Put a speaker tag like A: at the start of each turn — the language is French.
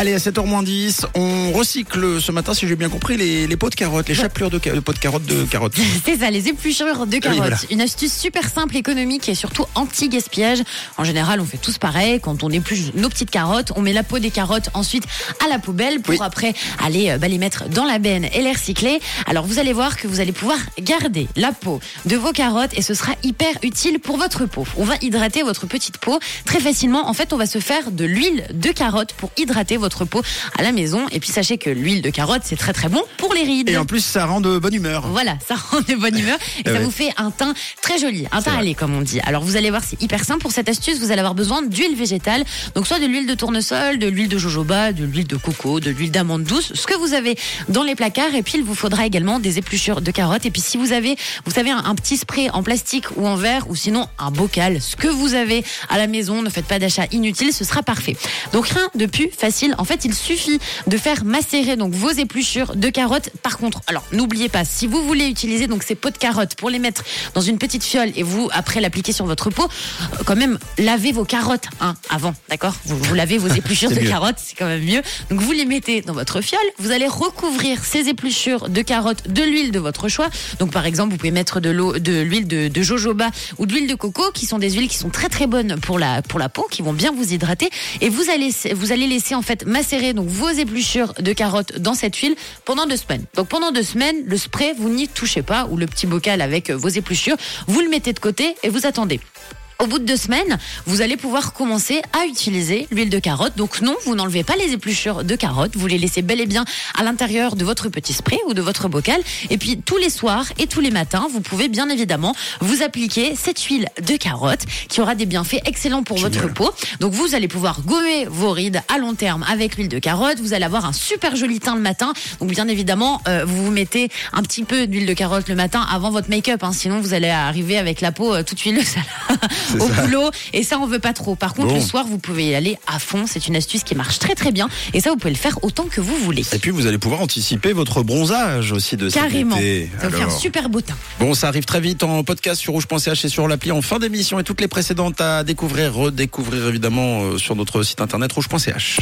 A: Allez, à 7h10, on recycle ce matin, si j'ai bien compris, les, les pots de carottes, les chapelures de, de pots de carottes de carottes.
B: C'est ça, les épluchures de carottes.
A: voilà.
B: Une astuce super simple, économique et surtout anti-gaspillage. En général, on fait tous pareil. Quand on épluche nos petites carottes, on met la peau des carottes ensuite à la poubelle pour
A: Oui.
B: après aller euh, bah, les mettre dans la benne et les recycler. Alors vous allez voir que vous allez pouvoir garder la peau de vos carottes et ce sera hyper utile pour votre peau. On va hydrater votre petite peau très facilement. En fait, on va se faire de l'huile de carotte pour hydrater votre peau à la maison. Et puis sachez que l'huile de carotte, c'est très très bon pour les rides.
A: Et en plus, ça rend de bonne humeur.
B: Voilà, ça rend de bonne humeur et
A: Ah
B: ça
A: ouais.
B: vous fait un teint très joli, un teint allé comme on dit. Alors vous allez voir, c'est hyper simple. Pour cette astuce, vous allez avoir besoin d'huile végétale, donc soit de l'huile de tournesol, de l'huile de jojoba, de l'huile de coco, de l'huile d'amande douce, ce que vous avez dans les placards. Et puis il vous faudra également des épluchures de carottes. Et puis si vous avez, vous savez, un, un petit spray en plastique ou en verre ou sinon un bocal, ce que vous avez à la maison, ne faites pas d'achat inutile, ce sera parfait. Donc rien de plus facile. En fait, il suffit de faire macérer donc vos épluchures de carottes. Par contre, alors n'oubliez pas, si vous voulez utiliser donc ces pots de carottes pour les mettre dans une petite fiole et vous après l'appliquer sur votre peau, euh, quand même lavez vos carottes hein, avant, d'accord? Vous, vous lavez vos épluchures de
A: mieux.
B: carottes, c'est quand même mieux. Donc vous les mettez dans votre fiole, vous allez recouvrir ces épluchures de carottes de l'huile de votre choix. Donc par exemple, vous pouvez mettre de l'eau, de l'huile de, de jojoba ou de l'huile de coco, qui sont des huiles qui sont très très bonnes pour la pour la peau, qui vont bien vous hydrater. Et vous allez vous allez laisser en fait macérer donc vos épluchures de carottes dans cette huile pendant deux semaines. Donc pendant deux semaines, le spray vous n'y touchez pas ou le petit bocal avec vos épluchures, vous le mettez de côté et vous attendez. Au bout de deux semaines, vous allez pouvoir commencer à utiliser l'huile de carotte. Donc non, vous n'enlevez pas les épluchures de carotte, vous les laissez bel et bien à l'intérieur de votre petit spray ou de votre bocal. Et puis tous les soirs et tous les matins, vous pouvez bien évidemment vous appliquer cette huile de carotte qui aura des bienfaits excellents pour
A: Génial.
B: votre peau. Donc vous allez pouvoir gommer vos rides à long terme avec l'huile de carotte. Vous allez avoir un super joli teint le matin. Donc bien évidemment, euh, vous vous mettez un petit peu d'huile de carotte le matin avant votre make-up. hein. Sinon, vous allez arriver avec la peau euh, toute huileuse au
A: ça.
B: boulot. Et ça, on veut pas trop. Par contre,
A: Bon.
B: le soir, vous pouvez y aller à fond. C'est une astuce qui marche très très bien. Et ça, vous pouvez le faire autant que vous voulez.
A: Et puis, vous allez pouvoir anticiper votre bronzage aussi de cet
B: Carrément.
A: été.
B: Ça vous fait un super beau teint.
A: Bon, ça arrive très vite en podcast sur rouge.ch et sur l'appli en fin d'émission et toutes les précédentes à découvrir, redécouvrir évidemment euh, sur notre site internet rouge.ch.